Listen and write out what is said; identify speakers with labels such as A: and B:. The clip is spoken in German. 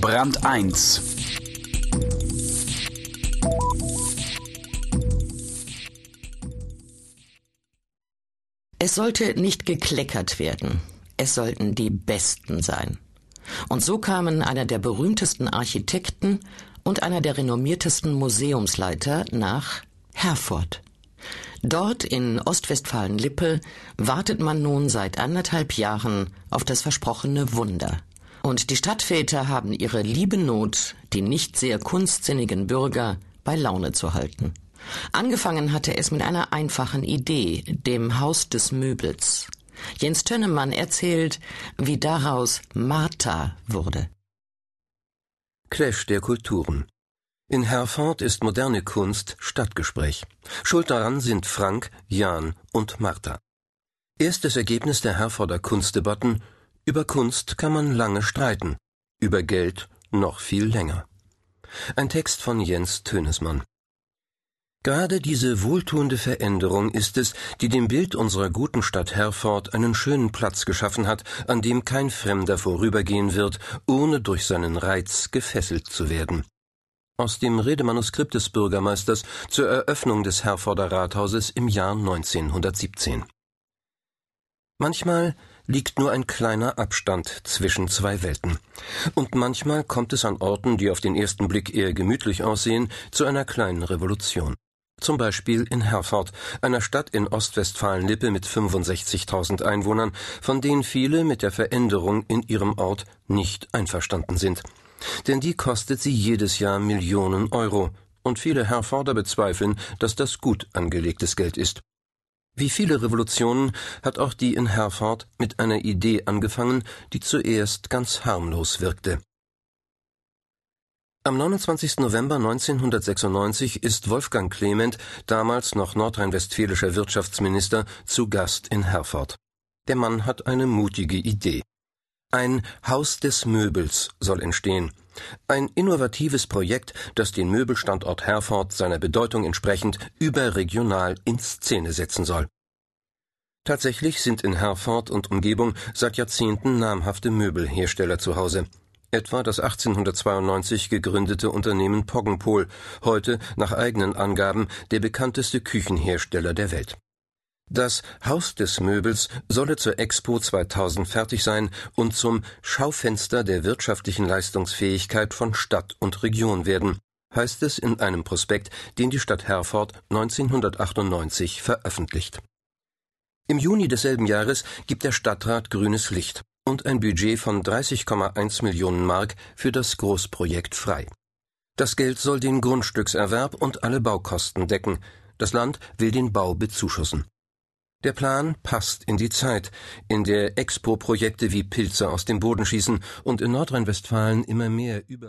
A: Brand 1
B: Es sollte nicht gekleckert werden, es sollten die Besten sein. Und so kamen einer der berühmtesten Architekten und einer der renommiertesten Museumsleiter nach Herford. Dort in Ostwestfalen-Lippe wartet man nun seit anderthalb Jahren auf das versprochene Wunder. Und die Stadtväter haben ihre liebe Not, die nicht sehr kunstsinnigen Bürger bei Laune zu halten. Angefangen hatte es mit einer einfachen Idee, dem Haus des Möbels. Jens Tönnemann erzählt, wie daraus Martha wurde.
C: Clash der Kulturen. In Herford ist moderne Kunst Stadtgespräch. Schuld daran sind Frank, Jan und Martha. Erstes Ergebnis der Herforder Kunstdebatten über Kunst kann man lange streiten, über Geld noch viel länger. Ein Text von Jens Tönesmann. Gerade diese wohltuende Veränderung ist es, die dem Bild unserer guten Stadt Herford einen schönen Platz geschaffen hat, an dem kein Fremder vorübergehen wird, ohne durch seinen Reiz gefesselt zu werden. Aus dem Redemanuskript des Bürgermeisters zur Eröffnung des Herforder Rathauses im Jahr 1917. Manchmal liegt nur ein kleiner Abstand zwischen zwei Welten. Und manchmal kommt es an Orten, die auf den ersten Blick eher gemütlich aussehen, zu einer kleinen Revolution. Zum Beispiel in Herford, einer Stadt in Ostwestfalen-Lippe mit 65.000 Einwohnern, von denen viele mit der Veränderung in ihrem Ort nicht einverstanden sind. Denn die kostet sie jedes Jahr Millionen Euro, und viele Herforder bezweifeln, dass das gut angelegtes Geld ist. Wie viele Revolutionen hat auch die in Herford mit einer Idee angefangen, die zuerst ganz harmlos wirkte. Am 29. November 1996 ist Wolfgang Clement, damals noch nordrhein-westfälischer Wirtschaftsminister, zu Gast in Herford. Der Mann hat eine mutige Idee. Ein Haus des Möbels soll entstehen. Ein innovatives Projekt, das den Möbelstandort Herford seiner Bedeutung entsprechend überregional in Szene setzen soll. Tatsächlich sind in Herford und Umgebung seit Jahrzehnten namhafte Möbelhersteller zu Hause etwa das 1892 gegründete Unternehmen Poggenpol, heute nach eigenen Angaben der bekannteste Küchenhersteller der Welt. Das Haus des Möbels solle zur Expo 2000 fertig sein und zum Schaufenster der wirtschaftlichen Leistungsfähigkeit von Stadt und Region werden, heißt es in einem Prospekt, den die Stadt Herford 1998 veröffentlicht. Im Juni desselben Jahres gibt der Stadtrat grünes Licht und ein Budget von 30,1 Millionen Mark für das Großprojekt frei. Das Geld soll den Grundstückserwerb und alle Baukosten decken. Das Land will den Bau bezuschussen. Der Plan passt in die Zeit, in der Expo-Projekte wie Pilze aus dem Boden schießen und in Nordrhein-Westfalen immer mehr über